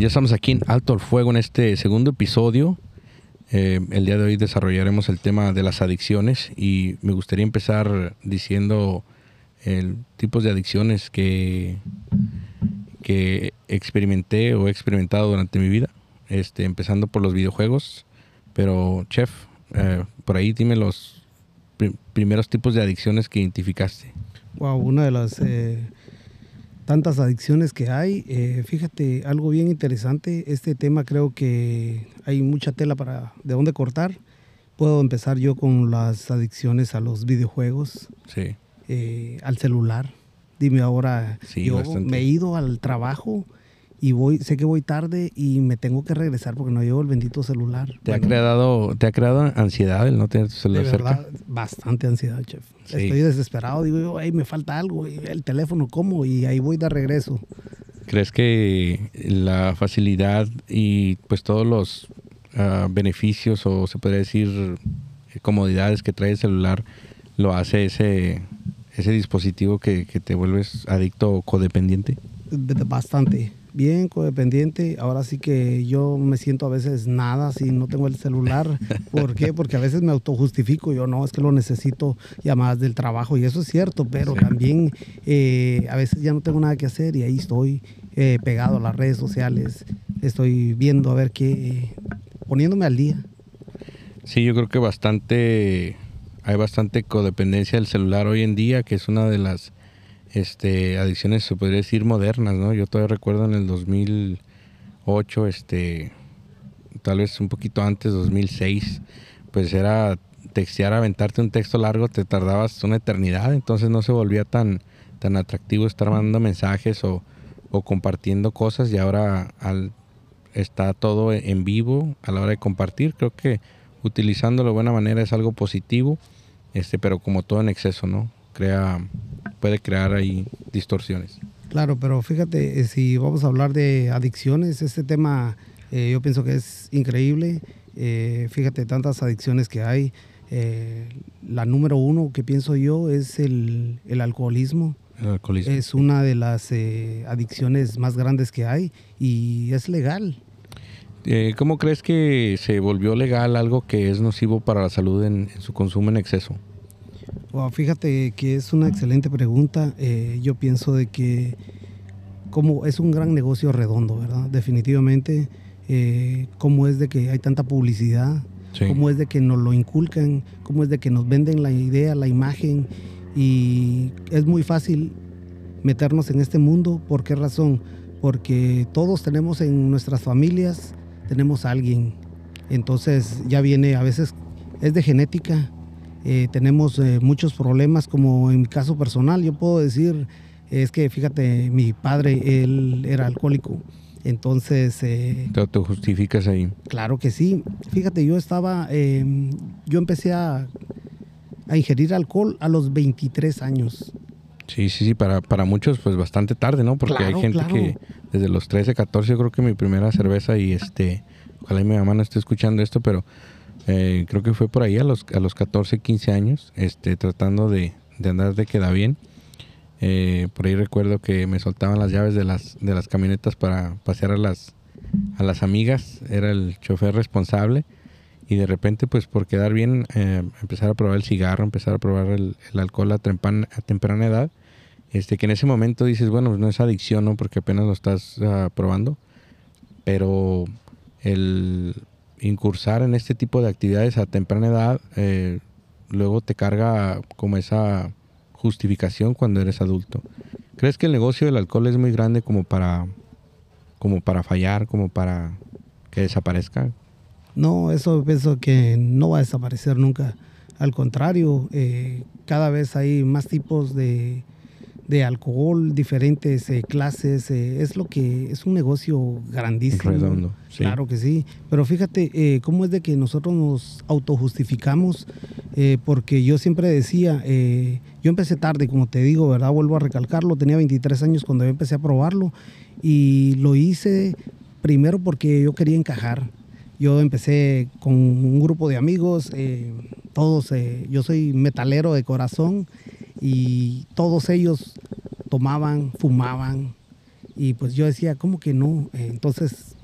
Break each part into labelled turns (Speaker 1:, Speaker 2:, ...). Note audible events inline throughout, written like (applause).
Speaker 1: Ya estamos aquí en Alto al Fuego en este segundo episodio. Eh, el día de hoy desarrollaremos el tema de las adicciones y me gustaría empezar diciendo el tipos de adicciones que, que experimenté o he experimentado durante mi vida, este, empezando por los videojuegos. Pero, chef, eh, por ahí dime los primeros tipos de adicciones que identificaste.
Speaker 2: Wow, una de las eh, tantas adicciones que hay. Eh, fíjate, algo bien interesante. Este tema creo que hay mucha tela para de dónde cortar. Puedo empezar yo con las adicciones a los videojuegos,
Speaker 1: sí.
Speaker 2: al celular. Dime ahora, yo me he ido al trabajo y voy, sé que voy tarde y me tengo que regresar porque no llevo el bendito celular.
Speaker 1: ¿Te, ha, creado, ¿te ha creado ansiedad el no tener tu celular
Speaker 2: de verdad, Bastante ansiedad, chef. Estoy desesperado, digo yo, me falta algo, el teléfono, ¿cómo? Y ahí voy de regreso.
Speaker 1: ¿Crees que la facilidad y pues todos los ah, beneficios o se podría decir comodidades que trae el celular lo hace ese, ese dispositivo que, que te vuelves adicto o codependiente?
Speaker 2: Bastante bien codependiente. Ahora sí que yo me siento a veces nada si no tengo el celular. (laughs) ¿Por qué? Porque a veces me autojustifico. Yo no, es que lo necesito llamadas del trabajo y eso es cierto, pero también eh, a veces ya no tengo nada que hacer y ahí estoy eh, pegado a las redes sociales. Estoy viendo a ver qué, poniéndome al día.
Speaker 1: Sí, yo creo que bastante, hay bastante codependencia del celular hoy en día, que es una de las este, adicciones, se podría decir, modernas, ¿no? Yo todavía recuerdo en el 2008, este, tal vez un poquito antes, 2006, pues era textear, aventarte un texto largo, te tardabas una eternidad, entonces no se volvía tan, tan atractivo estar mandando mensajes o, o compartiendo cosas y ahora al, está todo en vivo a la hora de compartir. Creo que utilizándolo de buena manera es algo positivo, este, pero como todo en exceso, ¿no? Crea puede crear ahí distorsiones.
Speaker 2: Claro, pero fíjate, eh, si vamos a hablar de adicciones, este tema eh, yo pienso que es increíble. Eh, fíjate, tantas adicciones que hay. la número uno que pienso yo es el, alcoholismo.
Speaker 1: El alcoholismo.
Speaker 2: Es una de las adicciones más grandes que hay y es legal.
Speaker 1: ¿Cómo crees que se volvió legal algo que es nocivo para la salud en su consumo en exceso?
Speaker 2: Fíjate que es una excelente pregunta. Eh, yo pienso de que como es un gran negocio redondo, ¿verdad? Definitivamente, eh, cómo es de que hay tanta publicidad, cómo es de que nos lo inculcan, cómo es de que nos venden la idea, la imagen y es muy fácil meternos en este mundo. ¿Por qué razón? Porque todos tenemos en nuestras familias, tenemos a alguien. Entonces ya viene, a veces es de genética, eh, tenemos eh, muchos problemas, como en mi caso personal, yo puedo decir, es que fíjate, mi padre, él era alcohólico. Entonces... Eh,
Speaker 1: ¿Te, justificas ahí?
Speaker 2: Claro que sí. Fíjate, yo estaba, em, yo empecé a, a, ingerir alcohol a los 23 años.
Speaker 1: Sí, sí, sí, para, para muchos pues bastante tarde, ¿no? Porque hay gente que desde los 13, 14, yo creo que mi primera cerveza y este, ojalá mi mamá no esté escuchando esto, pero eh, creo que fue por ahí a los, a los 14, 15 años, este, tratando de, andar de queda bien. Eh, por ahí recuerdo que me soltaban las llaves de las, de las camionetas para pasear a las, a las amigas. Era el chofer responsable. Y de repente, pues por quedar bien, eh, empezar a probar el cigarro, empezar a probar el, alcohol a, temprana edad. Este, que en ese momento dices, bueno, no es adicción, ¿no? Porque apenas lo estás ah, probando. Pero el, incursar en este tipo de actividades a temprana edad, eh, luego te carga como esa justificación cuando eres adulto. ¿Crees que el negocio del alcohol es muy grande como para, como para fallar, como para que desaparezca?
Speaker 2: No, eso pienso que no va a desaparecer nunca. Al contrario, eh, cada vez hay más tipos de, de alcohol, diferentes eh, clases, eh, es lo que es un negocio grandísimo.
Speaker 1: Redondo,
Speaker 2: Claro que sí, pero fíjate eh, cómo es de que nosotros nos autojustificamos, porque yo siempre decía, yo empecé tarde, como te digo, ¿verdad? Vuelvo a recalcarlo, tenía 23 años cuando yo empecé a probarlo y lo hice primero porque yo quería encajar. Yo empecé con un grupo de amigos, todos, yo soy metalero de corazón y todos ellos tomaban, fumaban Y pues yo decía, ¿cómo que no? Entonces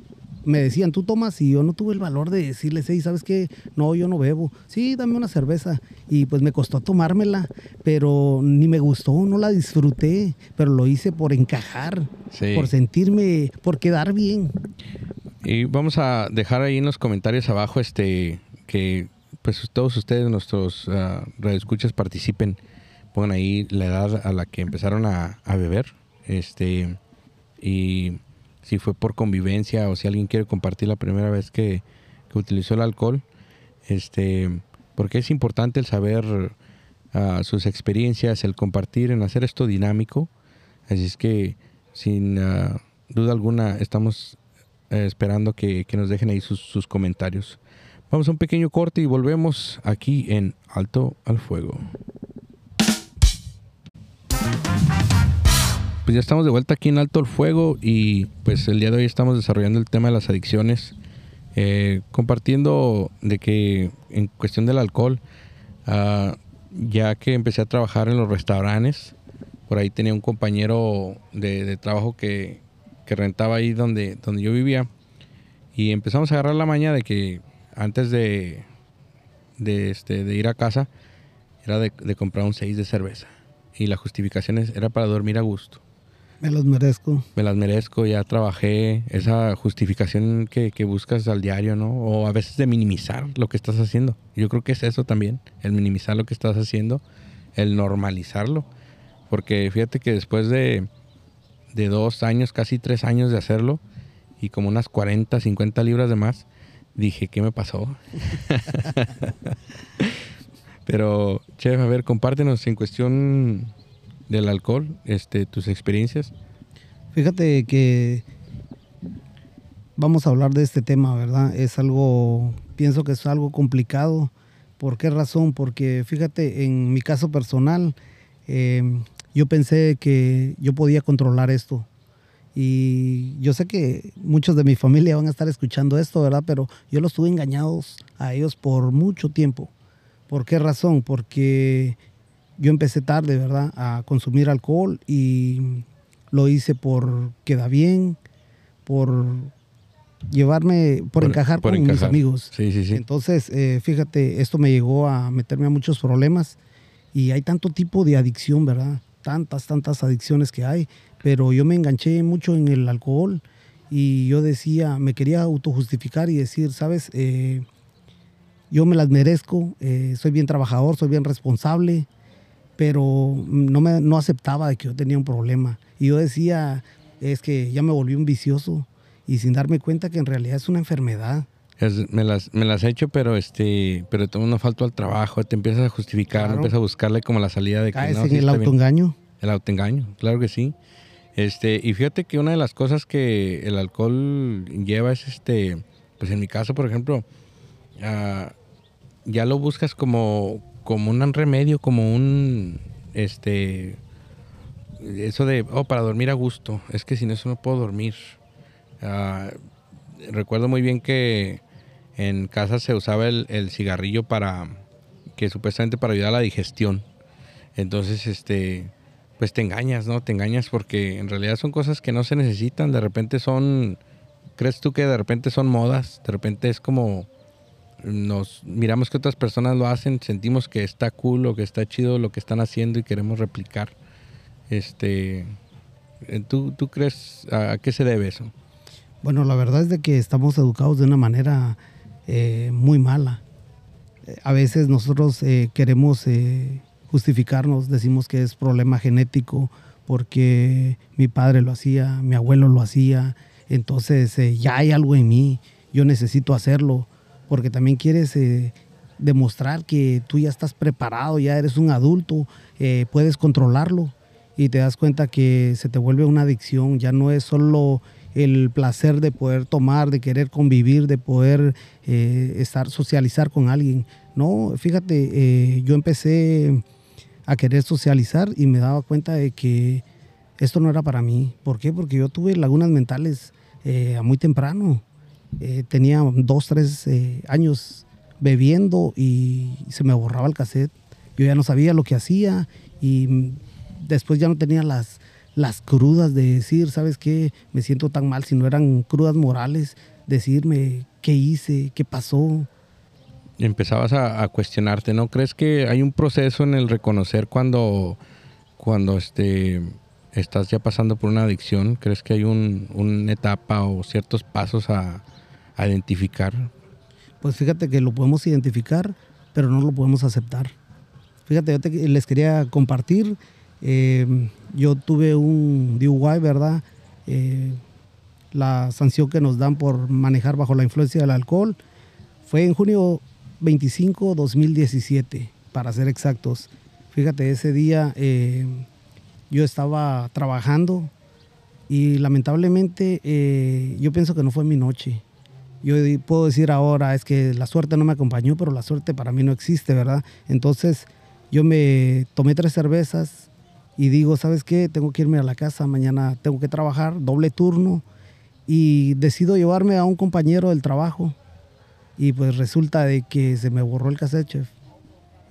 Speaker 2: me decían, tú tomas y yo no tuve el valor de decirles, hey, ¿sabes qué? No, yo no bebo. Sí, dame una cerveza. Y pues me costó tomármela, pero ni me gustó, no la disfruté, pero lo hice por encajar, por sentirme, por quedar bien.
Speaker 1: Y vamos a dejar ahí en los comentarios abajo este que pues todos ustedes, nuestros uh, radioescuchas, participen. Pongan ahí la edad a la que empezaron a, a beber. Este y si fue por convivencia o si alguien quiere compartir la primera vez que, utilizó el alcohol, este, porque es importante el saber ah, sus experiencias, el compartir, en hacer esto dinámico. Así es que, sin ah, duda alguna, estamos eh, esperando que, que, nos dejen ahí sus, sus comentarios. Vamos a un pequeño corte y volvemos aquí en Alto al Fuego. Pues ya estamos de vuelta aquí en Alto el Fuego y pues el día de hoy estamos desarrollando el tema de las adicciones, eh, compartiendo de que en cuestión del alcohol, ah, ya que empecé a trabajar en los restaurantes, por ahí tenía un compañero de, trabajo que, rentaba ahí donde, donde yo vivía y empezamos a agarrar la maña de que antes de, de, este, de ir a casa era de, de comprar un 6 de cerveza y la justificación era para dormir a gusto.
Speaker 2: Me las merezco.
Speaker 1: Me las merezco, ya trabajé. Esa justificación que, buscas al diario, ¿no? O a veces de minimizar lo que estás haciendo. Yo creo que es eso también, el minimizar lo que estás haciendo, el normalizarlo. Porque fíjate que después de, de dos años, casi tres años de hacerlo, y como unas 40, 50 libras de más, dije, ¿qué me pasó? (laughs) Pero, chef, a ver, compártenos en cuestión del alcohol, este, tus experiencias.
Speaker 2: Fíjate que vamos a hablar de este tema, ¿verdad? Es algo, pienso que es algo complicado. ¿Por qué razón? Porque fíjate, en mi caso personal, em, yo pensé que yo podía controlar esto. Y yo sé que muchos de mi familia van a estar escuchando esto, ¿verdad? Pero yo los tuve engañados a ellos por mucho tiempo. ¿Por qué razón? Porque yo empecé tarde, ¿verdad?, a consumir alcohol y lo hice por queda bien, por llevarme, por, encajar con mis amigos.
Speaker 1: Sí, sí, sí.
Speaker 2: Entonces, eh, fíjate, esto me llegó a meterme a muchos problemas y hay tanto tipo de adicción, ¿verdad? Tantas, tantas adicciones que hay, pero yo me enganché mucho en el alcohol y yo decía, me quería autojustificar y decir, ¿sabes? Eh, yo me las merezco, eh, soy bien trabajador, soy bien responsable, pero no, me, no aceptaba de que yo tenía un problema. Y yo decía, es que ya me volví un vicioso y sin darme cuenta que en realidad es una enfermedad.
Speaker 1: me, las, me las he hecho, pero este, pero todo no falto al trabajo, te empiezas a justificar, empiezas a buscarle como la salida de que
Speaker 2: no, en el autoengaño.
Speaker 1: El autoengaño, claro que sí. Este, y fíjate que una de las cosas que el alcohol lleva es este, pues en mi caso, por ejemplo, ah, ya lo buscas como, como un remedio, como un, este, eso de, oh, para dormir a gusto, es que sin eso no puedo dormir. Ah, recuerdo muy bien que en casa se usaba el, cigarrillo para, que supuestamente para ayudar a la digestión. Entonces, este, pues te engañas, ¿no? Te engañas porque en realidad son cosas que no se necesitan, de repente son, crees tú que de repente son modas, de repente es como nos miramos que otras personas lo hacen, sentimos que está cool o que está chido lo que están haciendo y queremos replicar. Este, eh, ¿tú, tú crees a, qué se debe eso?
Speaker 2: Bueno, la verdad es de que estamos educados de una manera eh, muy mala. A veces nosotros eh, queremos justificarnos, decimos que es problema genético porque mi padre lo hacía, mi abuelo lo hacía, entonces ya hay algo en mí, yo necesito hacerlo porque también quieres eh, demostrar que tú ya estás preparado, ya eres un adulto, eh, puedes controlarlo y te das cuenta que se te vuelve una adicción, ya no es solo el placer de poder tomar, de querer convivir, de poder eh, estar, socializar con alguien. No, fíjate, yo empecé a querer socializar y me daba cuenta de que esto no era para mí. ¿Por qué? Porque yo tuve lagunas mentales a muy temprano. Eh, tenía dos, tres eh, años bebiendo y se me borraba el cassette. Yo ya no sabía lo que hacía y después ya no tenía las, las crudas de decir, ¿sabes qué? Me siento tan mal, si no eran crudas morales, decirme qué hice, qué pasó.
Speaker 1: Empezabas a, cuestionarte, ¿no? ¿Crees que hay un proceso en el reconocer cuando, cuando este, estás ya pasando por una adicción? ¿Crees que hay un, una etapa o ciertos pasos a, identificar?
Speaker 2: Pues fíjate que lo podemos identificar, pero no lo podemos aceptar. Fíjate, yo les quería compartir, eh, yo tuve un DUI, ¿verdad? Eh, la sanción que nos dan por manejar bajo la influencia del alcohol fue en junio 25, 2017, para ser exactos. Fíjate, ese día eh, yo estaba trabajando y lamentablemente yo pienso que no fue mi noche. Yo puedo decir ahora, es que la suerte no me acompañó, pero la suerte para mí no existe, ¿verdad? Entonces yo me tomé tres cervezas y digo, ¿sabes qué? Tengo que irme a la casa, mañana tengo que trabajar, doble turno y decido llevarme a un compañero del trabajo y pues resulta de que se me borró el cassette, chef.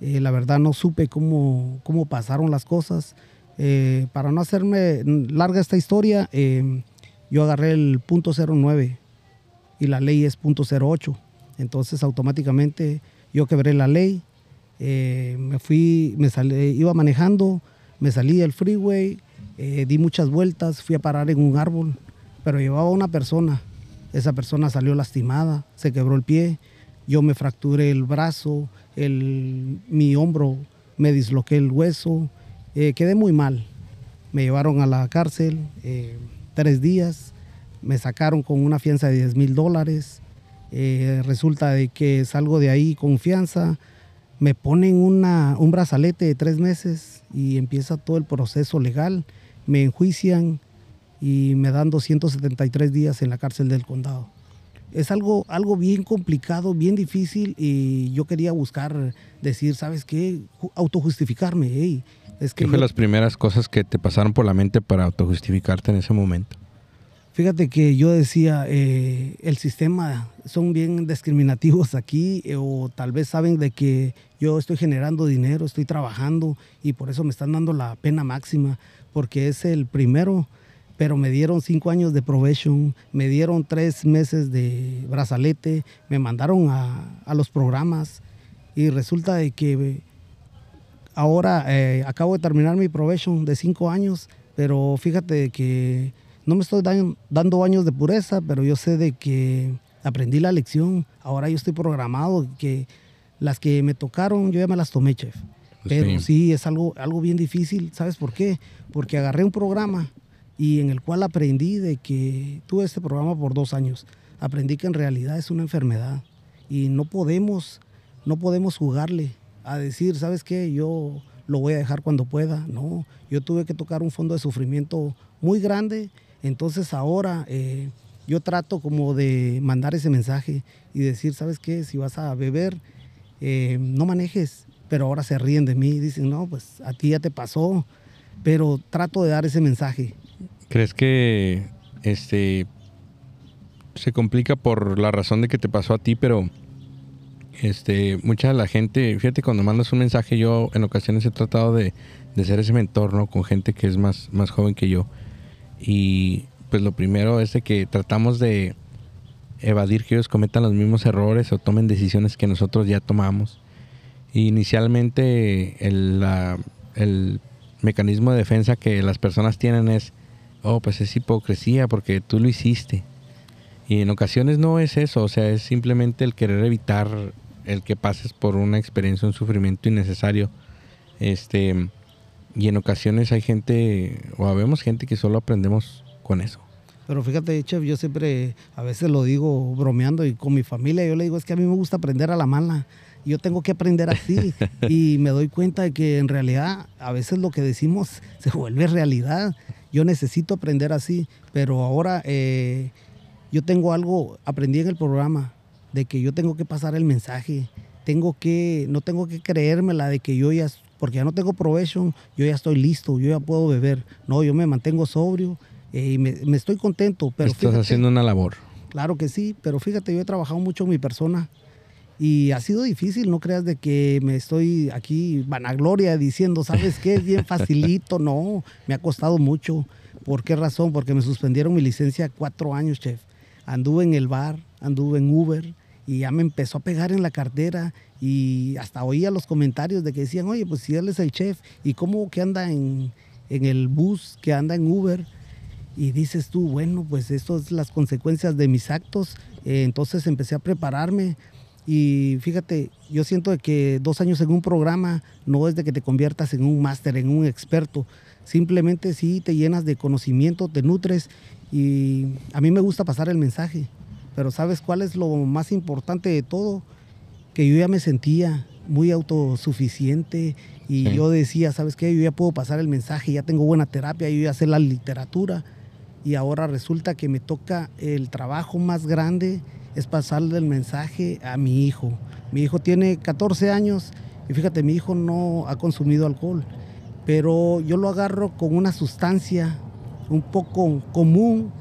Speaker 2: Eh, la verdad no supe cómo, cómo pasaron las cosas. Eh, para no hacerme larga esta historia, eh, yo agarré el punto 09 y la ley es punto 08. Entonces automáticamente yo quebré la ley, me fui, me salí, iba manejando, me salí del freeway, di muchas vueltas, fui a parar en un árbol pero llevaba una persona. Esa persona salió lastimada, se quebró el pie, yo me fracturé el brazo, el, mi hombro, me disloqué el hueso, eh, quedé muy mal. Me llevaron a la cárcel eh, tres días, me sacaron con una fianza de 10 mil dólares. Eh, resulta de que salgo de ahí con fianza, me ponen una, un brazalete de tres meses y empieza todo el proceso legal, me enjuician, y me dan 273 días en la cárcel del condado. Es algo, algo bien complicado, bien difícil y yo quería buscar, decir, ¿sabes qué? Autojustificarme.
Speaker 1: es que ¿Qué fue las primeras cosas que te pasaron por la mente para autojustificarte en ese momento?
Speaker 2: Fíjate que yo decía, eh, el sistema son bien discriminativos aquí eh, o tal vez saben de que yo estoy generando dinero, estoy trabajando y por eso me están dando la pena máxima, porque es el primero pero me dieron cinco años de probation, me dieron tres meses de brazalete, me mandaron a, los programas y resulta de que ahora eh, acabo de terminar mi probation de cinco años, pero fíjate que no me estoy dando años de pureza, pero yo sé de que aprendí la lección, ahora yo estoy programado, que las que me tocaron yo ya me las tomé, chef. Pues pero sí, es algo, algo bien difícil, ¿sabes por qué? Porque agarré un programa y en el cual aprendí de que tuve este programa por dos años. Aprendí que en realidad es una enfermedad y no podemos, no podemos jugarle a decir, ¿sabes qué? Yo lo voy a dejar cuando pueda. No, yo tuve que tocar un fondo de sufrimiento muy grande, entonces ahora eh, yo trato como de mandar ese mensaje y decir, ¿sabes qué? Si vas a beber, eh, no manejes, pero ahora se ríen de mí, dicen, no, pues a ti ya te pasó, pero trato de dar ese mensaje
Speaker 1: ¿Crees que este se complica por la razón de que te pasó a ti, pero este mucha de la gente, fíjate cuando mandas un mensaje yo en ocasiones he tratado de, ser ese mentor, ¿no? Con gente que es más, más joven que yo. Y pues lo primero es que tratamos de evadir que ellos cometan los mismos errores o tomen decisiones que nosotros ya tomamos. inicialmente el, el mecanismo de defensa que las personas tienen es oh, pues es hipocresía porque tú lo hiciste. Y en ocasiones no es eso, o sea, es simplemente el querer evitar el que pases por una experiencia, un sufrimiento innecesario. Este, y en ocasiones hay gente, o habemos gente que solo aprendemos con eso.
Speaker 2: Pero fíjate, chef, yo siempre, a veces lo digo bromeando y con mi familia, yo le digo, es que a mí me gusta aprender a la mala. Yo tengo que aprender así. (laughs) y me doy cuenta de que en realidad a veces lo que decimos (laughs) se vuelve realidad yo necesito aprender así, pero ahora eh, yo tengo algo, aprendí en el programa, de que yo tengo que pasar el mensaje, tengo que, no tengo que creérmela de que yo ya, porque ya no tengo provecho, yo ya estoy listo, yo ya puedo beber. No, yo me mantengo sobrio eh, y me, estoy contento. Pero
Speaker 1: Estás haciendo una labor.
Speaker 2: Claro que sí, pero fíjate, yo he trabajado mucho en mi persona Y ha sido difícil, no creas de que me estoy aquí vanagloria diciendo, ¿sabes qué? Es bien (laughs) facilito. No, me ha costado mucho. ¿Por qué razón? Porque me suspendieron mi licencia cuatro años, chef. Anduve en el bar, anduve en Uber y ya me empezó a pegar en la cartera y hasta oía los comentarios de que decían, oye, pues si él es el chef y cómo que anda en, en el bus, que anda en Uber. Y dices tú, bueno, pues esto es las consecuencias de mis actos. Eh, entonces empecé a prepararme y fíjate, yo siento que dos años en un programa no es de que te conviertas en un máster, en un experto. Simplemente sí te llenas de conocimiento, te nutres y a mí me gusta pasar el mensaje. Pero ¿sabes cuál es lo más importante de todo? Que yo ya me sentía muy autosuficiente y yo decía, ¿sabes qué? Yo ya puedo pasar el mensaje, ya tengo buena terapia, yo ya sé la literatura y ahora resulta que me toca el trabajo más grande es pasarle el mensaje a mi hijo. Mi hijo tiene 14 años y fíjate, mi hijo no ha consumido alcohol, pero yo lo agarro con una sustancia un poco común,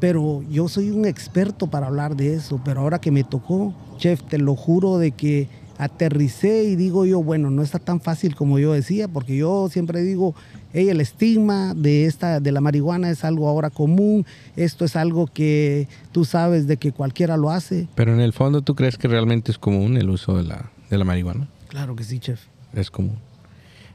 Speaker 2: pero yo soy un experto para hablar de eso, pero ahora que me tocó, chef, te lo juro de que aterricé y digo yo, bueno, no está tan fácil como yo decía, porque yo siempre digo, el estigma de, esta, de la marihuana es algo ahora común, esto es algo que tú sabes de que cualquiera lo hace.
Speaker 1: Pero en el fondo, ¿tú crees que realmente es común el uso de la, de la marihuana?
Speaker 2: Claro que sí, chef.
Speaker 1: Es común.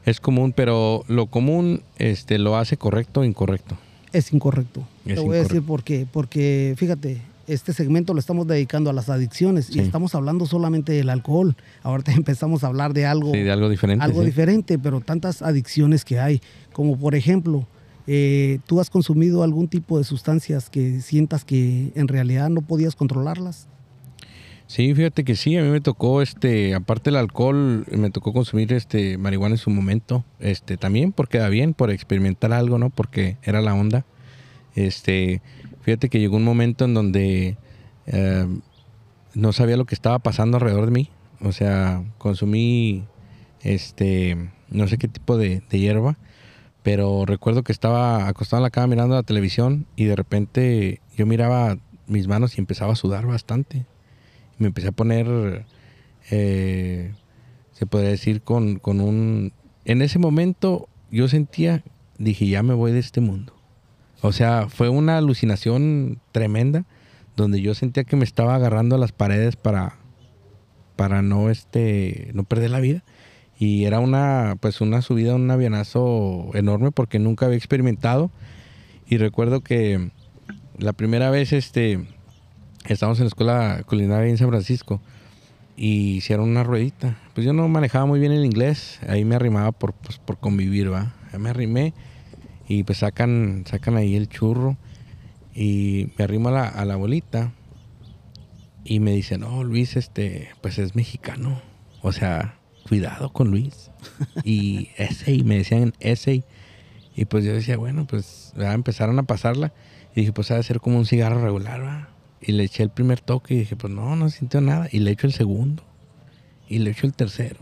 Speaker 1: Es común, pero lo común este, lo hace correcto o incorrecto.
Speaker 2: Es incorrecto. Te voy a decir por qué. Porque fíjate, este segmento lo estamos dedicando a las adicciones y estamos hablando solamente del alcohol. Ahorita (laughs) empezamos a hablar de algo,
Speaker 1: de algo diferente.
Speaker 2: Algo diferente, pero tantas adicciones que hay. Como por ejemplo, eh, ¿tú has consumido algún tipo de sustancias que sientas que en realidad no podías controlarlas?
Speaker 1: Sí, fíjate que sí, a mí me tocó, este, aparte del alcohol, me tocó consumir este marihuana en su momento, este, también porque da bien, por experimentar algo, ¿no? Porque era la onda. Este, Fíjate que llegó un momento en donde eh, no sabía lo que estaba pasando alrededor de mí. O sea, consumí este, no sé qué tipo de, hierba, pero recuerdo que estaba acostado en la cama mirando la televisión y de repente yo miraba mis manos y empezaba a sudar bastante. Me empecé a poner, eh, se podría decir, con, con un... En ese momento yo sentía, dije, ya me voy de este mundo. O sea, fue una alucinación tremenda donde yo sentía que me estaba agarrando a las paredes para, para no, este, no perder la vida. Y era una, pues una subida, un avionazo enorme porque nunca había experimentado. Y recuerdo que la primera vez, este, estábamos en la escuela culinaria en San Francisco y hicieron una ruedita. Pues yo no manejaba muy bien el inglés, ahí me arrimaba por, pues, por convivir, ¿va? Ya me arrimé y pues sacan, sacan ahí el churro y me arrimo a la, a la bolita y me dicen, no, Luis, este, pues es mexicano. O sea, cuidado con Luis. (laughs) y ese, y me decían ese. Y pues yo decía, bueno, pues empezaron a pasarla. Y dije, pues ha de ser como un cigarro regular, ¿va? Y le eché el primer toque y dije, pues no, no sintió nada. Y le echo el segundo. Y le echo el tercero.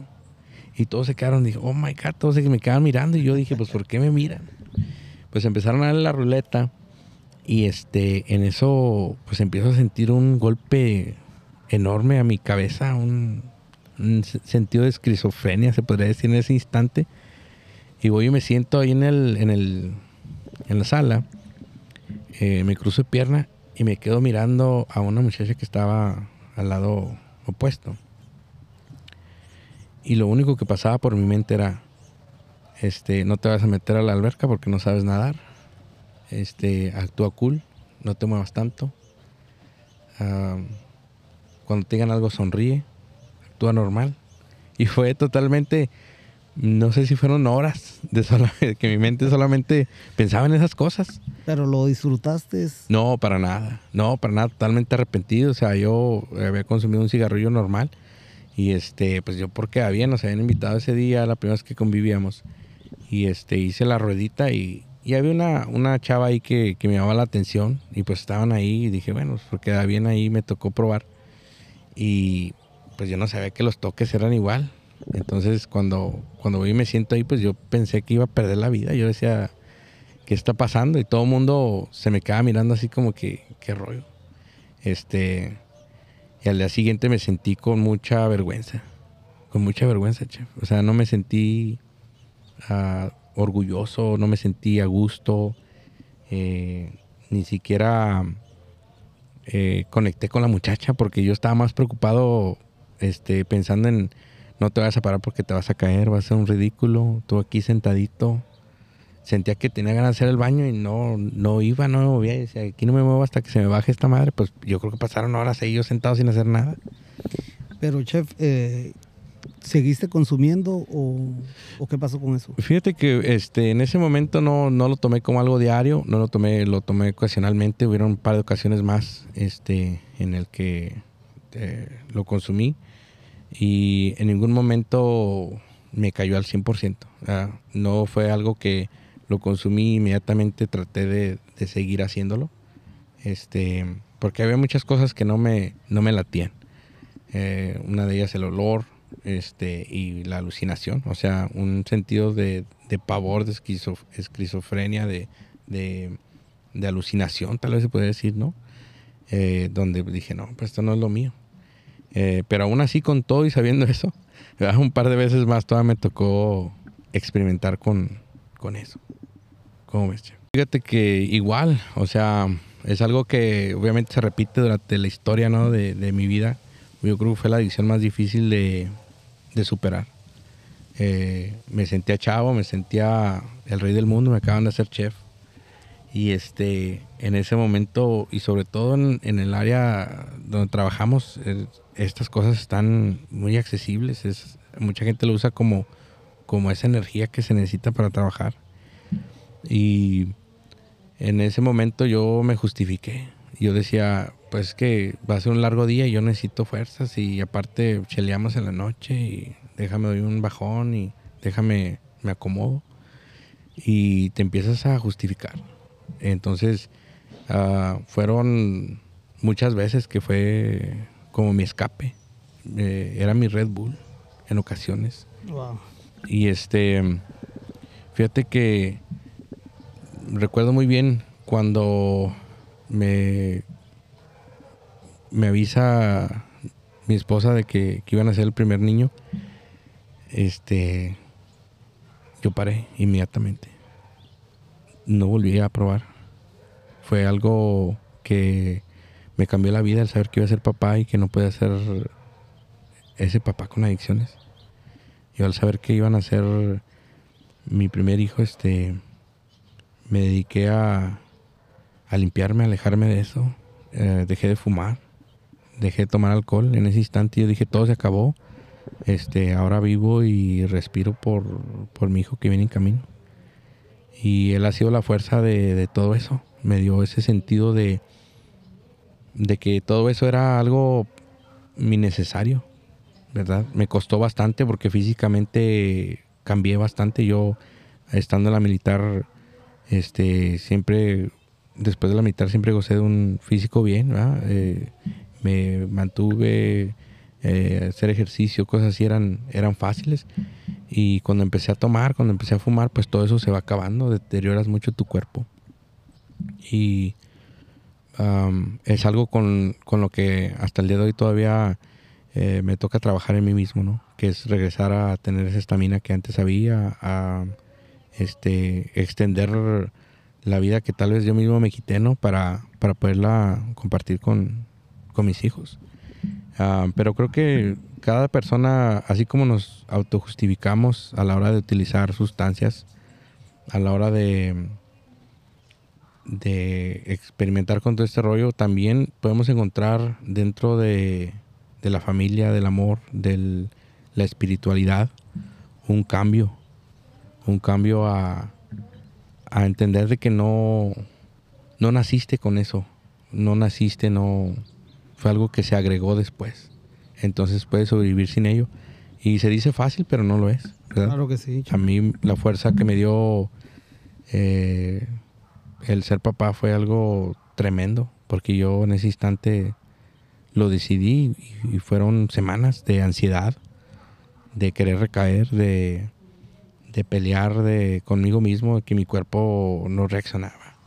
Speaker 1: Y todos se quedaron, dije, oh my God, todos se me quedaban mirando. Y yo dije, pues ¿por qué me miran? pues empezaron a dar la ruleta y este, en eso pues empiezo a sentir un golpe enorme a mi cabeza, un, sentido de esquizofrenia, se podría decir en ese instante. Y voy y me siento ahí en el, en el, en la sala, eh, me cruzo de pierna y me quedo mirando a una muchacha que estaba al lado opuesto. Y lo único que pasaba por mi mente era, este, no te vas a meter a la alberca porque no sabes nadar. Este, actúa cool, no te muevas tanto. cuando te digan algo sonríe, actúa normal. Y fue totalmente, no sé si fueron horas de (laughs) que mi mente solamente pensaba en esas cosas.
Speaker 2: Pero lo disfrutaste.
Speaker 1: No, para nada. No, para nada, totalmente arrepentido. O sea, yo había consumido un cigarrillo normal. Y este, pues yo porque había, nos habían invitado ese día, la primera vez que convivíamos y este hice la ruedita y, y había una, una chava ahí que, que, me llamaba la atención y pues estaban ahí y dije, bueno, pues porque da bien ahí, me tocó probar. Y pues yo no sabía que los toques eran igual. Entonces cuando, cuando voy y me siento ahí, pues yo pensé que iba a perder la vida. Yo decía, ¿qué está pasando? Y todo el mundo se me quedaba mirando así como que, qué rollo. Este, Y al día siguiente me sentí con mucha vergüenza. Con mucha vergüenza, chef. O sea, no me sentí uh, orgulloso, no me sentí a gusto. Eh, ni siquiera eh, conecté con la muchacha porque yo estaba más preocupado este, pensando en no te vas a parar porque te vas a caer, va a ser un ridículo. Tú aquí sentadito. Sentía que tenía ganas de hacer el baño y no, no iba, no me movía. Y decía, aquí no me muevo hasta que se me baje esta madre. Pues yo creo que pasaron horas ahí yo sentado sin hacer nada.
Speaker 2: Pero, chef, eh, ¿seguiste consumiendo o, qué pasó con eso?
Speaker 1: Fíjate que este, en ese momento no, no lo tomé como algo diario, no lo tomé, lo tomé ocasionalmente. Hubieron un par de ocasiones más este, en el que eh, lo consumí y en ningún momento me cayó al 100%. no fue algo que lo consumí inmediatamente, traté de, seguir haciéndolo, este, porque había muchas cosas que no me, no me latían. Eh, una de ellas el olor este, y la alucinación, o sea, un sentido de, pavor, de esquizofrenia, de, de, alucinación, tal vez se puede decir, ¿no? Eh, donde dije, no, pues esto no es lo mío. Eh, pero aún así, con todo y sabiendo eso, (laughs) un par de veces más todavía me tocó experimentar con, con eso. ¿Cómo ves, che? Fíjate que igual, o sea, es algo que obviamente se repite durante la historia ¿no? de, de mi vida. Yo creo que fue la adicción más difícil de, de superar. Eh, me sentía chavo, me sentía el rey del mundo, me acaban de hacer chef. Y este, en ese momento, y sobre todo en, en el área donde trabajamos, eh, estas cosas están muy accesibles. Es, mucha gente lo usa como, como esa energía que se necesita para trabajar. Y en ese momento yo me justifiqué. Yo decía, pues que va a ser un largo día y yo necesito fuerzas y aparte cheleamos en la noche y déjame doy un bajón y déjame me acomodo y te empiezas a justificar. Entonces ah, fueron muchas veces que fue como mi escape. Eh, era mi Red Bull en ocasiones. Y este, fíjate que recuerdo muy bien cuando me, me avisa mi esposa de que, que, iban a ser el primer niño. Este, yo paré inmediatamente. No volví a probar. Fue algo que me cambió la vida el saber que iba a ser papá y que no podía ser ese papá con adicciones. Y al saber que iban a ser mi primer hijo, este, me dediqué a, a limpiarme, a alejarme de eso. Eh, dejé de fumar, dejé de tomar alcohol. En ese instante yo dije, todo se acabó. Este, ahora vivo y respiro por, por mi hijo que viene en camino. Y él ha sido la fuerza de, de todo eso. Me dio ese sentido de, de que todo eso era algo necesario, ¿verdad? Me costó bastante porque físicamente cambié bastante. Yo, estando en la militar, este, siempre, después de la militar, siempre gocé de un físico bien, ¿verdad? Eh, me mantuve, eh, hacer ejercicio, cosas así eran, eran fáciles. Y cuando empecé a tomar, cuando empecé a fumar, pues todo eso se va acabando, deterioras mucho tu cuerpo. Y es algo con, lo que hasta el día de hoy todavía eh, me toca trabajar en mí mismo, ¿no? Que es regresar a tener esa estamina que antes había, a este, extender la vida que tal vez yo mismo me quité, ¿no? Para, para poderla compartir con, mis hijos. pero creo que cada persona, así como nos autojustificamos a la hora de utilizar sustancias, a la hora de de experimentar con todo este rollo, también podemos encontrar dentro de, la familia, del amor, de la espiritualidad, un cambio, un cambio a, a entender de que no, no naciste con eso, no naciste, no fue algo que se agregó después. Entonces puedes sobrevivir sin ello. Y se dice fácil, pero no lo es.
Speaker 2: Claro que sí.
Speaker 1: A mí la fuerza que me dio eh, el ser papá fue algo tremendo, porque yo en ese instante lo decidí y fueron semanas de ansiedad, de querer recaer, de, pelear de, conmigo mismo, de que mi cuerpo no reaccionaba.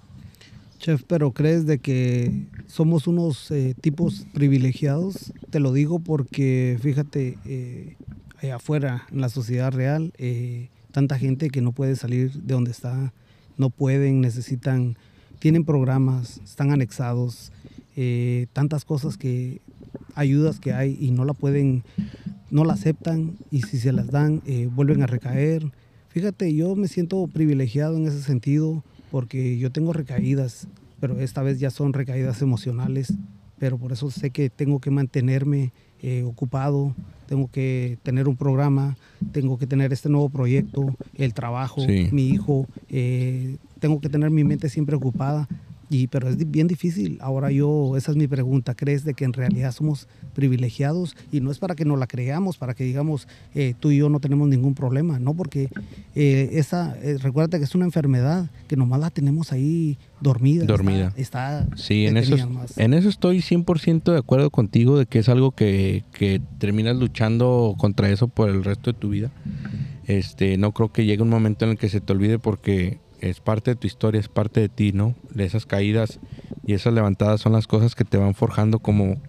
Speaker 2: Chef, pero ¿crees de que somos unos eh, tipos privilegiados? te lo digo porque, fíjate, eh, allá afuera, en la sociedad real, eh, tanta gente que no puede salir de donde está, no pueden, necesitan, tienen programas, están anexados, eh, tantas cosas que, ayudas que hay y no la pueden, no la aceptan y si se las dan, vuelven a recaer. Fíjate, yo me siento privilegiado en ese sentido porque yo tengo recaídas, pero esta vez ya son recaídas emocionales pero por eso sé que tengo que mantenerme eh, ocupado, tengo que tener un programa, tengo que tener este nuevo proyecto, el trabajo, mi hijo, eh, tengo que tener mi mente siempre ocupada y, pero es bien difícil. Ahora yo, esa es mi pregunta, ¿crees de que en realidad somos privilegiados? Y no es para que no la creamos, para que digamos, eh, tú y yo no tenemos ningún problema, ¿no? Porque eh, esa, eh, recuérdate que es una enfermedad que nomás la tenemos ahí dormida.
Speaker 1: Dormida.
Speaker 2: Está,
Speaker 1: sí, en eso, en eso estoy 100% de acuerdo contigo de que es algo que, que terminas luchando contra eso por el resto de tu vida. Este, no creo que llegue un momento en el que se te olvide porque es parte de tu historia, es parte de ti, ¿no? Esas caídas y esas levantadas son las cosas que te van forjando como,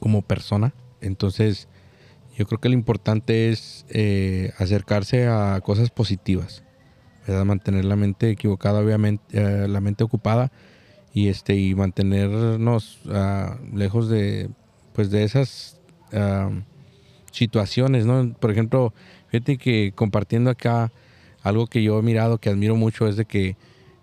Speaker 1: como persona. Entonces, yo creo que lo importante es eh, acercarse a cosas positivas, ¿verdad? Mantener la mente equivocada, obviamente, eh, la mente ocupada y este y mantenernos ah, lejos de pues de esas ah, situaciones, ¿no? Por ejemplo, fíjate que compartiendo acá algo que yo he mirado, que admiro mucho, es de que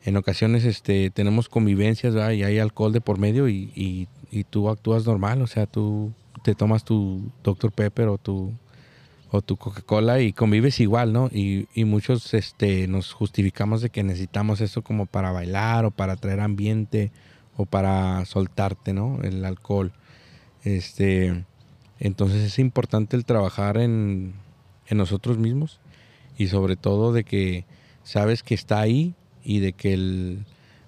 Speaker 1: en ocasiones este, tenemos convivencias y hay alcohol de por medio y, tú actúas normal, o sea, tú te tomas tu Dr. Pepper o tu, o tu Coca-Cola y convives igual, ¿no? Y, muchos este, nos justificamos de que necesitamos eso como para bailar o para traer ambiente o para soltarte, ¿no? El alcohol. Este, entonces es importante el trabajar en, en nosotros mismos y sobre todo de que sabes que está ahí y de que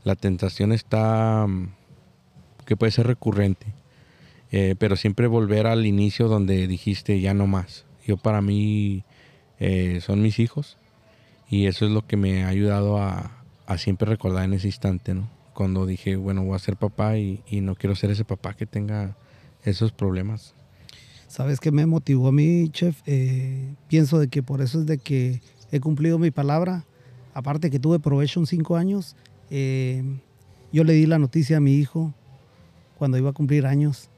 Speaker 1: la tentación está, mm, que puede ser recurrente, eh, pero siempre volver al inicio donde dijiste ya no más. Yo para mí eh, son mis hijos y eso es lo que me ha ayudado a, siempre recordar en ese instante, ¿no? Cuando dije, bueno, voy a ser papá y, y no quiero ser ese papá que tenga esos problemas.
Speaker 2: ¿Sabes qué me motivó a mí, chef? Eh, pienso de que por eso es de que he cumplido mi palabra. Aparte que tuve probation cinco años, eh, yo le di la noticia a mi hijo cuando iba a cumplir años.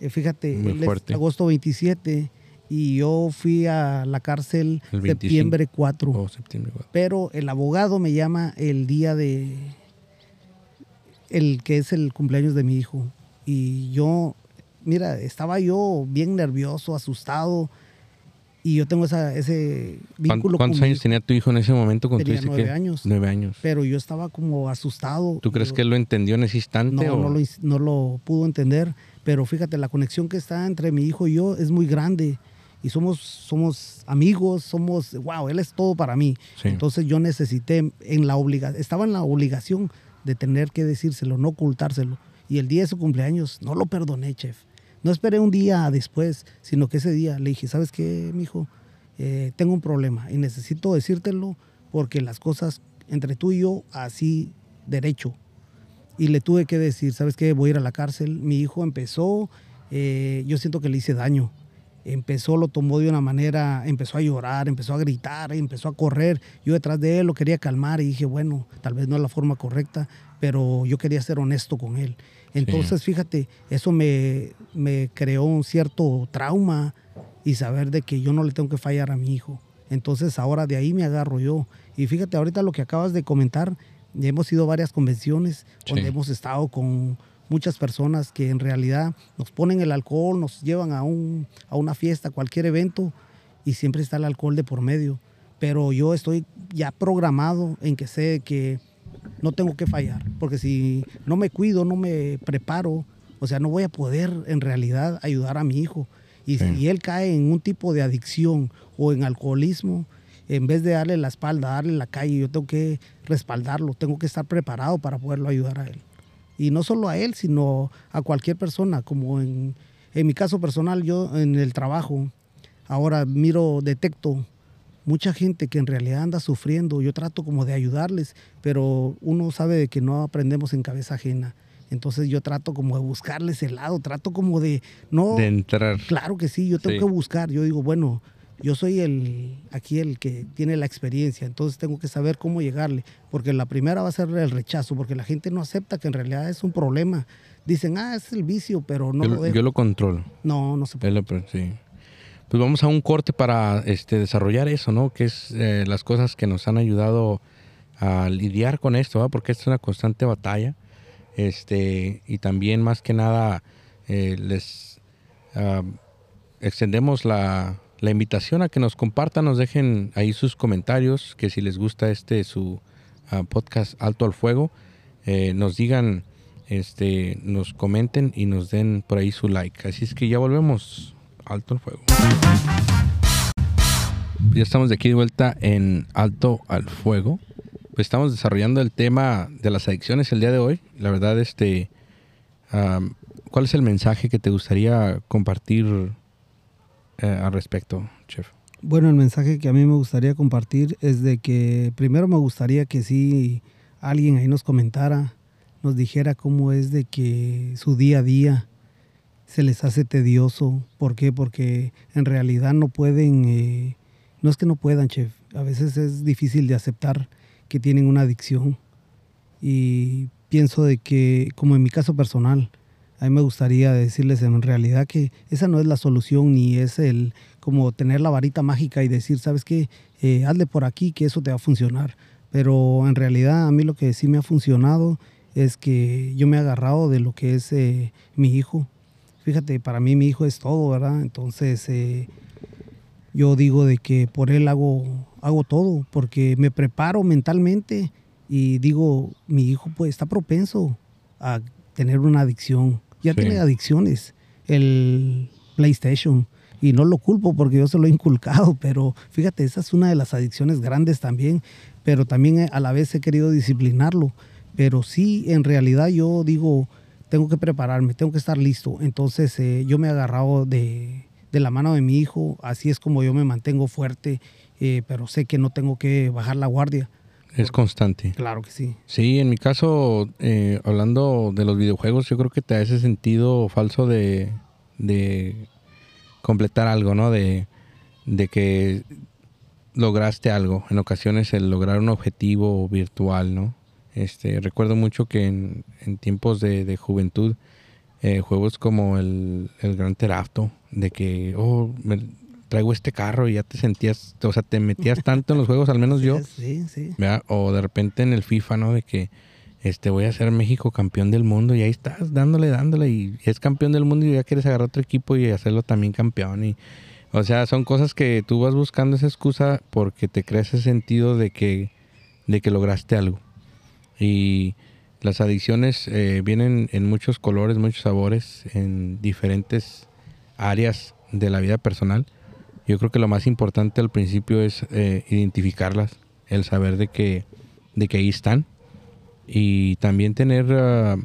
Speaker 2: Eh, fíjate, él es agosto 27 y yo fui a la cárcel septiembre 4. septiembre 4. Pero el abogado me llama el día de el que es el cumpleaños de mi hijo y yo mira, estaba yo bien nervioso, asustado. Y yo tengo esa, ese
Speaker 1: vínculo. ¿Cuántos años tenía tu hijo en ese momento?
Speaker 2: Tenía nueve años.
Speaker 1: Nueve años.
Speaker 2: Pero yo estaba como asustado.
Speaker 1: ¿Tú crees que él lo entendió en ese instante?
Speaker 2: No, no, lo, no lo pudo entender. Pero fíjate, la conexión que está entre mi hijo y yo es muy grande. Y somos, somos amigos, somos, wow, él es todo para mí. Entonces yo necesité, en la obligación, estaba en la obligación de tener que decírselo, no ocultárselo. Y el día de su cumpleaños no lo perdoné, chef. No esperé un día después, sino que ese día le dije, ¿sabes qué, mijo? Eh, tengo un problema y necesito decírtelo porque las cosas entre tú y yo así derecho. Y le tuve que decir, ¿sabes qué? Voy a ir a la cárcel. Mi hijo empezó, eh, yo siento que le hice daño. Empezó, lo tomó de una manera, empezó a llorar, empezó a gritar, empezó a correr. Yo detrás de él lo quería calmar y dije, bueno, tal vez no es la forma correcta, pero yo quería ser honesto con él. Entonces, fíjate, eso me, creó un cierto trauma y saber de que yo no le tengo que fallar a mi hijo. Entonces, ahora de ahí me agarro yo. Y fíjate, ahorita lo que acabas de comentar, hemos ido a varias convenciones donde hemos estado con muchas personas que en realidad nos ponen el alcohol, nos llevan a, un, a una fiesta, cualquier evento, y siempre está el alcohol de por medio. Pero yo estoy ya programado en que sé que no tengo que fallar, porque si no me cuido, no me preparo, o sea, no voy a poder en realidad ayudar a mi hijo. Y si él cae en un tipo de adicción o en alcoholismo, en vez de darle la espalda, darle la calle, yo tengo que respaldarlo, tengo que estar preparado para poderlo ayudar a él. Y no solo a él, sino a cualquier persona, como en, en mi caso personal, yo en el trabajo, ahora miro, detecto mucha gente que en realidad anda sufriendo, yo trato como de ayudarles, pero uno sabe de que no aprendemos en cabeza ajena. Entonces yo trato como de buscarle ese lado, trato como de no...
Speaker 1: De entrar.
Speaker 2: Claro que sí, yo tengo que buscar. Yo digo, bueno, yo soy el aquí el que tiene la experiencia, entonces tengo que saber cómo llegarle, porque la primera va a ser el rechazo, porque la gente no acepta que en realidad es un problema. Dicen, ah, es el vicio, pero no
Speaker 1: yo,
Speaker 2: lo
Speaker 1: Yo lo controlo.
Speaker 2: No, no se puede.
Speaker 1: sí. Pues vamos a un corte para este, desarrollar eso, ¿no? Que es eh, las cosas que nos han ayudado a lidiar con esto, porque esto es una constante batalla. Este, y también más que nada eh, les extendemos la, invitación a que nos compartan, nos dejen ahí sus comentarios, que si les gusta este su ah, podcast Alto al Fuego, eh, nos digan, este, nos comenten y nos den por ahí su like. Así es que ya volvemos. Alto al Fuego. Ya estamos de aquí de vuelta en Alto al Fuego. Pues estamos desarrollando el tema de las adicciones el día de hoy. La verdad, este, ¿cuál es el mensaje que te gustaría compartir eh, al respecto, chef?
Speaker 2: Bueno, el mensaje que a mí me gustaría compartir es de que primero me gustaría que si alguien ahí nos comentara, nos dijera cómo es de que su día a día se les hace tedioso. ¿Por qué? Porque en realidad no pueden, eh, no es que no puedan, chef, a veces es difícil de aceptar que tienen una adicción. Y pienso de que, como en mi caso personal, a mí me gustaría decirles en realidad que esa no es la solución ni es el como tener la varita mágica y decir, sabes qué, eh, hazle por aquí que eso te va a funcionar. Pero en realidad a mí lo que sí me ha funcionado es que yo me he agarrado de lo que es eh, mi hijo. Fíjate, para mí mi hijo es todo, ¿verdad? Entonces eh, yo digo de que por él hago, hago todo, porque me preparo mentalmente y digo, mi hijo pues está propenso a tener una adicción ya tiene adicciones, el PlayStation. Y no lo culpo porque yo se lo he inculcado, (laughs) pero fíjate, esa es una de las adicciones grandes también, pero también a la vez he querido disciplinarlo. Pero sí, en realidad yo digo, tengo que prepararme, tengo que estar listo. Entonces eh, yo me he agarrado de, de, la mano de mi hijo, así es como yo me mantengo fuerte, eh, pero sé que no tengo que bajar la guardia
Speaker 1: es constante.
Speaker 2: Claro que sí.
Speaker 1: Sí, en mi caso, eh, hablando de los videojuegos, yo creo que te da ese sentido falso de, de completar algo, ¿no? De, de que lograste algo. En ocasiones el lograr un objetivo virtual, ¿no? Este, recuerdo mucho que en, en tiempos de, de juventud, eh, juegos como el, el Gran Terafto, de que, oh, me, traigo este carro y ya te sentías, o sea, te metías (laughs) tanto en los juegos, al menos yo.
Speaker 2: Sí, sí.
Speaker 1: O de repente en el FIFA, ¿no? De que este voy a ser México campeón del mundo y ahí estás dándole, dándole y es campeón del mundo y ya quieres agarrar otro equipo y hacerlo también campeón y o sea, son cosas que tú vas buscando esa excusa porque te crees ese sentido de que de que lograste algo. Y las adicciones eh, vienen en muchos colores, muchos sabores, en diferentes áreas de la vida personal. Yo creo que lo más importante al principio es eh, identificarlas, el saber de que, de que ahí están y también tener ah,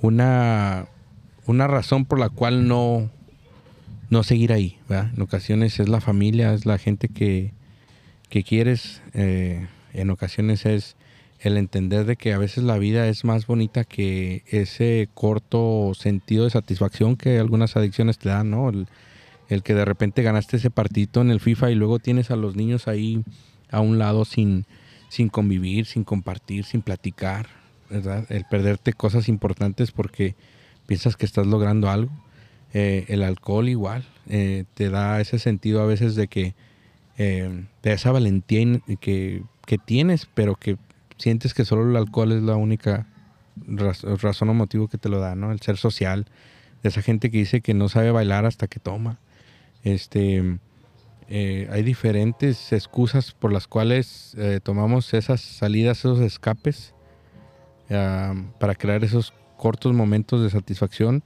Speaker 1: una, una razón por la cual no, no seguir ahí. En ocasiones es la familia, es la gente que, que quieres, eh, en ocasiones es el entender de que a veces la vida es más bonita que ese corto sentido de satisfacción que algunas adicciones te dan, ¿no? el que de repente ganaste ese partidito en el FIFA y luego tienes a los niños ahí a un lado sin, sin convivir, sin compartir, sin platicar, ¿verdad? El perderte cosas importantes porque piensas que estás logrando algo. Eh, el alcohol igual, eh, te da ese sentido a veces de que eh, da esa valentía que, que, tienes, pero que sientes que solo el alcohol es la única razón o motivo que te lo da, ¿no? El ser social, de esa gente que dice que no sabe bailar hasta que toma. Este, eh, hay diferentes excusas por las cuales eh, tomamos esas salidas, esos escapes, para crear esos cortos momentos de satisfacción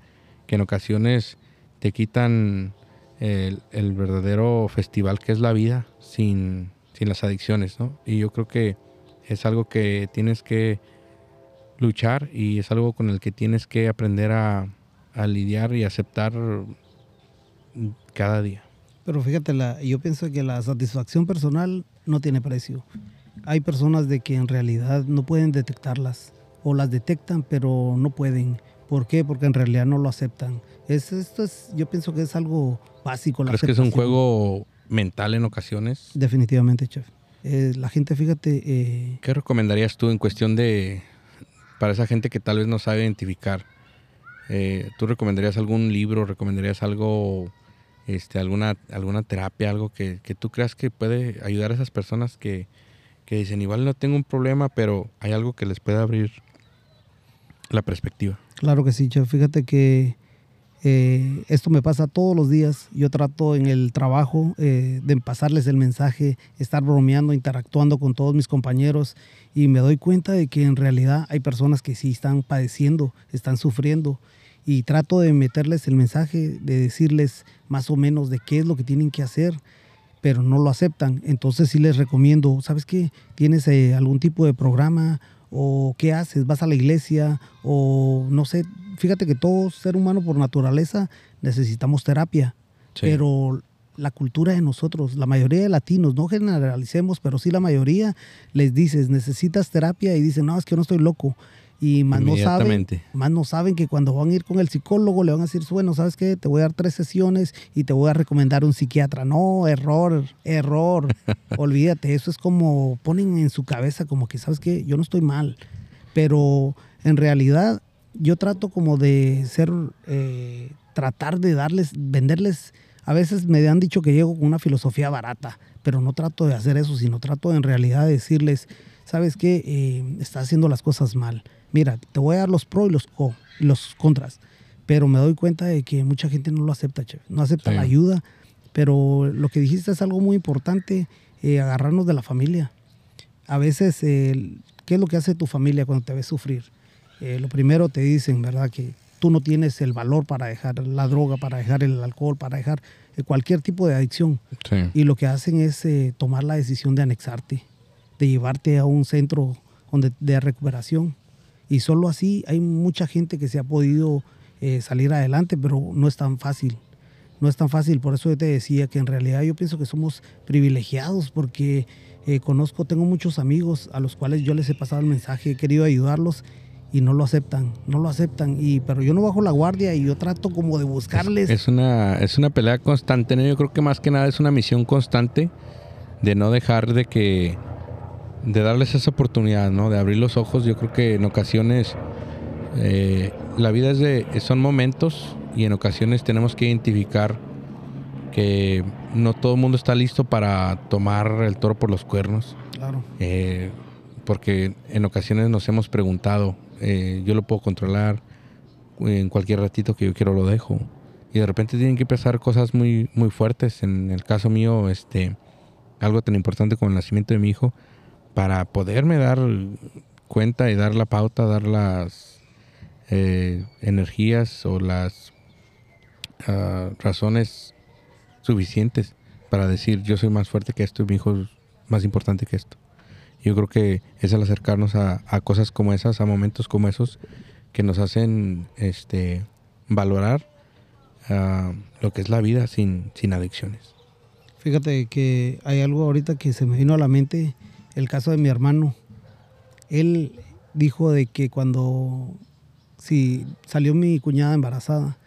Speaker 1: que en ocasiones te quitan el, verdadero festival que es la vida sin, las adicciones, Y yo creo que es algo que tienes que luchar y es algo con el que tienes que aprender a, a lidiar y aceptar cada día.
Speaker 2: Pero fíjate, la, yo pienso que la satisfacción personal no tiene precio. Hay personas de que en realidad no pueden detectarlas o las detectan pero no pueden ¿Por qué? Porque en realidad no lo aceptan. Es, esto es, yo pienso que es algo básico.
Speaker 1: ¿Crees que es un juego mental en ocasiones?
Speaker 2: Definitivamente, chef. Eh, la gente, fíjate... Eh,
Speaker 1: ¿Qué recomendarías tú en cuestión de, para esa gente que tal vez no sabe identificar? Eh, ¿Tú recomendarías algún libro, recomendarías algo, este, alguna, alguna terapia, algo que, que tú creas que puede ayudar a esas personas que, que dicen, igual no tengo un problema, pero hay algo que les puede abrir la perspectiva?
Speaker 2: Claro que sí, chef. Fíjate que eh, esto me pasa todos los días. Yo trato en el trabajo eh, de pasarles el mensaje, estar bromeando, interactuando con todos mis compañeros y me doy cuenta de que en realidad hay personas que sí están padeciendo, están sufriendo y trato de meterles el mensaje, de decirles más o menos de qué es lo que tienen que hacer, pero no lo aceptan. Entonces sí les recomiendo, ¿sabes qué? ¿Tienes eh, algún tipo de programa o qué haces, vas a la iglesia o no sé, fíjate que todo ser humano por naturaleza necesitamos terapia, pero la cultura de nosotros, la mayoría de latinos, no generalicemos, pero sí la mayoría les dices, necesitas terapia y dicen, no, es que no estoy loco. Y más no, saben, más no saben que cuando van a ir con el psicólogo le van a decir, bueno, ¿sabes qué? Te voy a dar tres sesiones y te voy a recomendar un psiquiatra. No, error, error. (laughs) Olvídate, eso es como ponen en su cabeza como que, ¿sabes qué? Yo no estoy mal. Pero en realidad yo trato como de ser, eh, tratar de darles, venderles. A veces me han dicho que llego con una filosofía barata, pero no trato de hacer eso, sino trato en realidad de decirles, ¿sabes qué? Eh, estás haciendo las cosas mal mira, te voy a dar los pros y los, los contras, pero me doy cuenta de que mucha gente no lo acepta, chef, no acepta la ayuda, pero lo que dijiste es algo muy importante, eh, agarrarnos de la familia. A veces, ¿qué es lo que hace tu familia cuando te ves sufrir? Eh, lo primero te dicen, ¿verdad? Que tú no tienes el valor para dejar la droga, para dejar el alcohol, para dejar eh, cualquier tipo de adicción. Y lo que hacen es tomar la decisión de anexarte, de llevarte a un centro donde, de recuperación y solo así hay mucha gente que se ha podido eh, salir adelante, pero no es tan fácil. No es tan fácil, por eso yo te decía que en realidad yo pienso que somos privilegiados porque eh, conozco, tengo muchos amigos a los cuales yo les he pasado el mensaje, he querido ayudarlos y no lo aceptan, no lo aceptan. Y, pero yo no bajo la guardia y yo trato como de buscarles.
Speaker 1: Es, una, es una pelea constante, yo creo que más que nada es una misión constante de no dejar de que de darles esa oportunidad, ¿no? De abrir los ojos. Yo creo que en ocasiones eh, la vida es de, son momentos y en ocasiones tenemos que identificar que no todo el mundo está listo para tomar el toro por los cuernos.
Speaker 2: Claro.
Speaker 1: Eh, porque en ocasiones nos hemos preguntado, eh, yo lo puedo controlar, en cualquier ratito que yo quiero lo dejo. Y de repente tienen que pasar cosas muy, muy fuertes. En el caso mío, este, algo tan importante como el nacimiento de mi hijo, para poderme dar cuenta y dar la pauta, dar las eh, energías o las ah, razones suficientes para decir yo soy más fuerte que esto y mi hijo es más importante que esto. Yo creo que es al acercarnos a, cosas como esas, a momentos como esos, que nos hacen este, valorar ah, lo que es la vida sin, sin adicciones.
Speaker 2: Fíjate que hay algo ahorita que se me vino a la mente el caso de mi hermano. Él dijo de que cuando si salió mi cuñada embarazada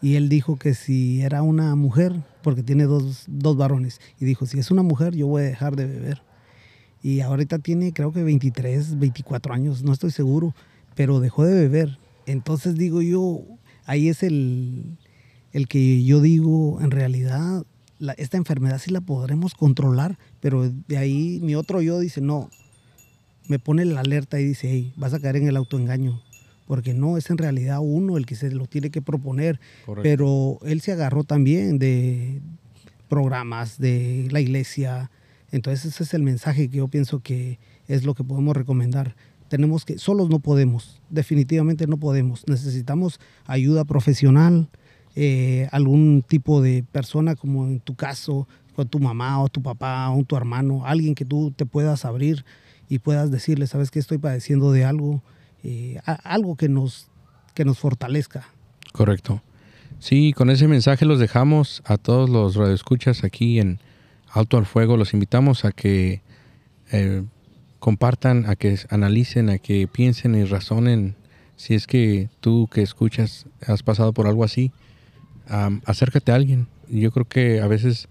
Speaker 2: y él dijo que si era una mujer, porque tiene dos, dos varones, y dijo, si es una mujer yo voy a dejar de beber. Y ahorita tiene creo que 23, 24 años, no estoy seguro, pero dejó de beber. Entonces digo yo, ahí es el, el que yo digo, en realidad esta enfermedad sí la podremos controlar, pero de ahí mi otro yo dice, no, me pone la alerta y dice, hey, vas a caer en el autoengaño. Porque no, es en realidad uno el que se lo tiene que proponer. Pero él se agarró también de programas de la iglesia. Entonces ese es el mensaje que yo pienso que es lo que podemos recomendar. Tenemos que, solos no podemos, definitivamente no podemos. Necesitamos ayuda profesional, eh, algún tipo de persona, como en tu caso, con tu mamá o tu papá o tu hermano, alguien que tú te puedas abrir y puedas decirle, sabes que estoy padeciendo de algo, eh, algo que nos, que nos fortalezca.
Speaker 1: Correcto. Sí, con ese mensaje los dejamos a todos los radioescuchas aquí en Alto al Fuego. Los invitamos a que eh, compartan, a que analicen, a que piensen y razonen si es que tú que escuchas has pasado por algo así, acércate a alguien. Yo creo que a veces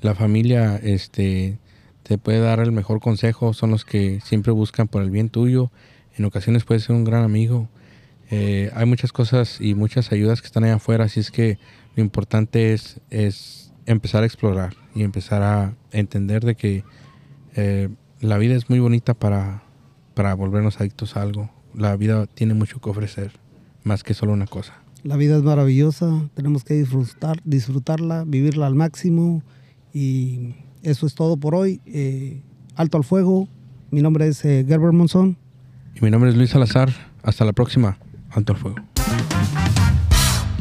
Speaker 1: la familia este, te puede dar el mejor consejo, son los que siempre buscan por el bien tuyo. En ocasiones puede ser un gran amigo. Eh, hay muchas cosas y muchas ayudas que están allá afuera, así es que lo importante es, es empezar a explorar y empezar a entender de que eh, la vida es muy bonita para, para volvernos adictos a algo. La vida tiene mucho que ofrecer, más que solo una cosa.
Speaker 2: La vida es maravillosa, tenemos que disfrutar, disfrutarla, vivirla al máximo y eso es todo por hoy. Eh, alto al fuego, mi nombre es eh, Gerber Monzón.
Speaker 1: Y mi nombre es Luis Salazar. Hasta la próxima. Alto al fuego.